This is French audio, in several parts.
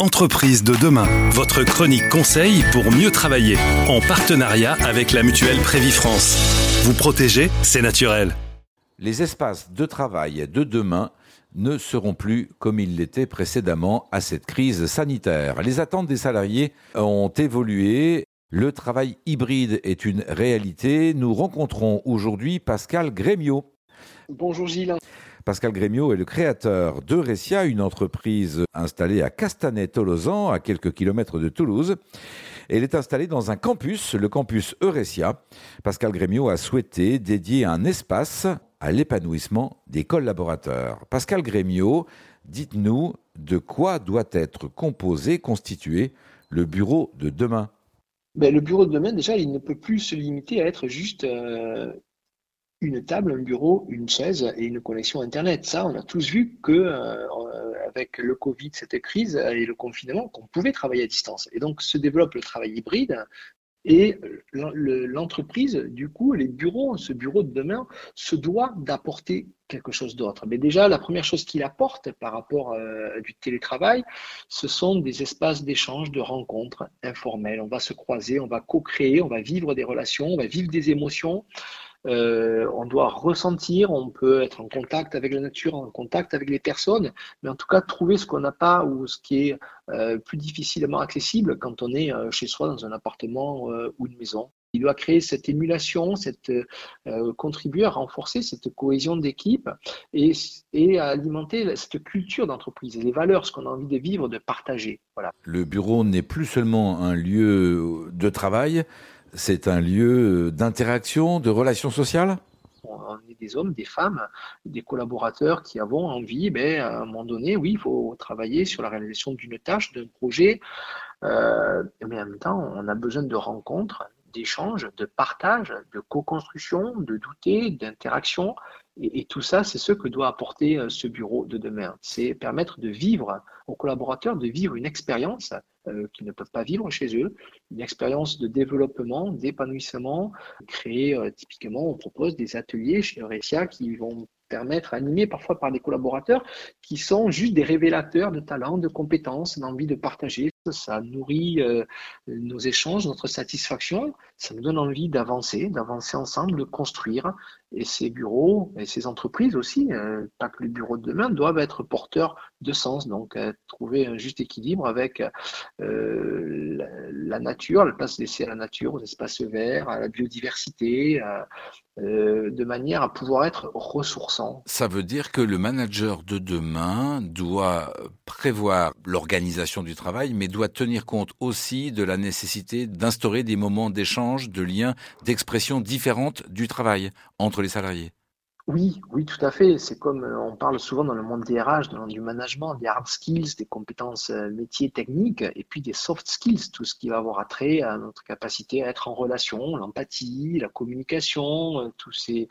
Entreprise de demain, votre chronique conseil pour mieux travailler, en partenariat avec la mutuelle Prévifrance. Vous protéger, c'est naturel. Les espaces de travail de demain ne seront plus comme ils l'étaient précédemment à cette crise sanitaire. Les attentes des salariés ont évolué. Le travail hybride est une réalité. Nous rencontrons aujourd'hui Pascal Grémio. Bonjour Gilles. Pascal Grémio est le créateur de Ressia, une entreprise installée à Castanet-Tolosan, à quelques kilomètres de Toulouse. Elle est installée dans un campus, le campus Euresia. Pascal Grémio a souhaité dédier un espace à l'épanouissement des collaborateurs. Pascal Grémio, dites-nous de quoi doit être composé, constitué le bureau de demain ben, Le bureau de demain, déjà, il ne peut plus se limiter à être juste euh, une table, un bureau, une chaise et une connexion Internet. Ça, on a tous vu que euh, avec le Covid, cette crise et le confinement, qu'on pouvait travailler à distance. Et donc se développe le travail hybride. Et l'entreprise, du coup, les bureaux, ce bureau de demain, se doit d'apporter quelque chose d'autre. Mais déjà, la première chose qu'il apporte par rapport euh, du télétravail, ce sont des espaces d'échange, de rencontres informelles. On va se croiser, on va co-créer, on va vivre des relations, on va vivre des émotions. Euh, on doit ressentir, on peut être en contact avec la nature, en contact avec les personnes, mais en tout cas trouver ce qu'on n'a pas ou ce qui est euh, plus difficilement accessible quand on est euh, chez soi dans un appartement ou une maison. Il doit créer cette émulation, cette, contribuer à renforcer cette cohésion d'équipe et, et à alimenter cette culture d'entreprise, les valeurs, ce qu'on a envie de vivre, de partager. Voilà. Le bureau n'est plus seulement un lieu de travail, c'est un lieu d'interaction, de relations sociales? On est des hommes, des femmes, des collaborateurs qui avons envie, ben, à un moment donné, oui, il faut travailler sur la réalisation d'une tâche, d'un projet, euh, mais en même temps, on a besoin de rencontres, d'échanges, de partage, de co-construction, de douter, d'interaction. Et, tout ça, c'est ce que doit apporter euh, ce bureau de demain. C'est permettre de vivre aux collaborateurs, de vivre une expérience euh, qu'ils ne peuvent pas vivre chez eux, une expérience de développement, d'épanouissement. Créer, euh, typiquement, on propose des ateliers chez Eurecia qui vont permettre, animés parfois par des collaborateurs qui sont juste des révélateurs de talents, de compétences, d'envie de partager. Ça nourrit euh, nos échanges, notre satisfaction. Ça nous donne envie d'avancer, d'avancer ensemble, de construire. Et ces bureaux et ces entreprises aussi, euh, pas que les bureaux de demain, doivent être porteurs de sens. Donc, euh, trouver un juste équilibre avec la, nature, la place laissée à la nature, aux espaces verts, à la biodiversité, de manière à pouvoir être ressourçant. Ça veut dire que le manager de demain doit prévoir l'organisation du travail, mais doit tenir compte aussi de la nécessité d'instaurer des moments d'échange, de liens, d'expression différentes du travail entre les salariés. Oui, oui, tout à fait. C'est comme euh, on parle souvent dans le monde des RH, dans le monde du management, des hard skills, des compétences euh, métiers techniques, et puis des soft skills, tout ce qui va avoir attrait à notre capacité à être en relation, l'empathie, la communication, euh, tout ces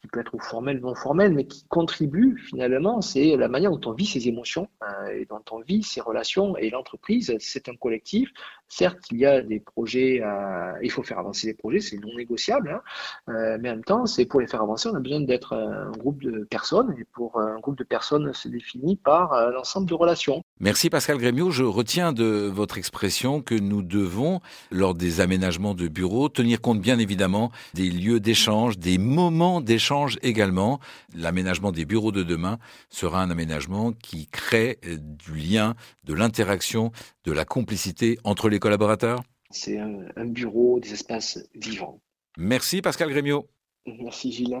qui peut être formel, non formel, mais qui contribue finalement, c'est la manière dont on vit ses émotions et dont on vit ses relations. Et l'entreprise, c'est un collectif. Certes, il y a des projets, il faut faire avancer les projets, c'est non négociable, hein, mais en même temps, c'est pour les faire avancer, on a besoin d'être un groupe de personnes, et pour un groupe de personnes, c'est défini par euh, l'ensemble de relations. Merci Pascal Grémio. Je retiens de votre expression que nous devons, lors des aménagements de bureaux, tenir compte bien évidemment des lieux d'échange, des moments d'échange également. L'aménagement des bureaux de demain sera un aménagement qui crée euh, du lien, de l'interaction, de la complicité entre les collaborateurs. C'est un, bureau, des espaces vivants. Merci Pascal Grémio. Merci Gilles.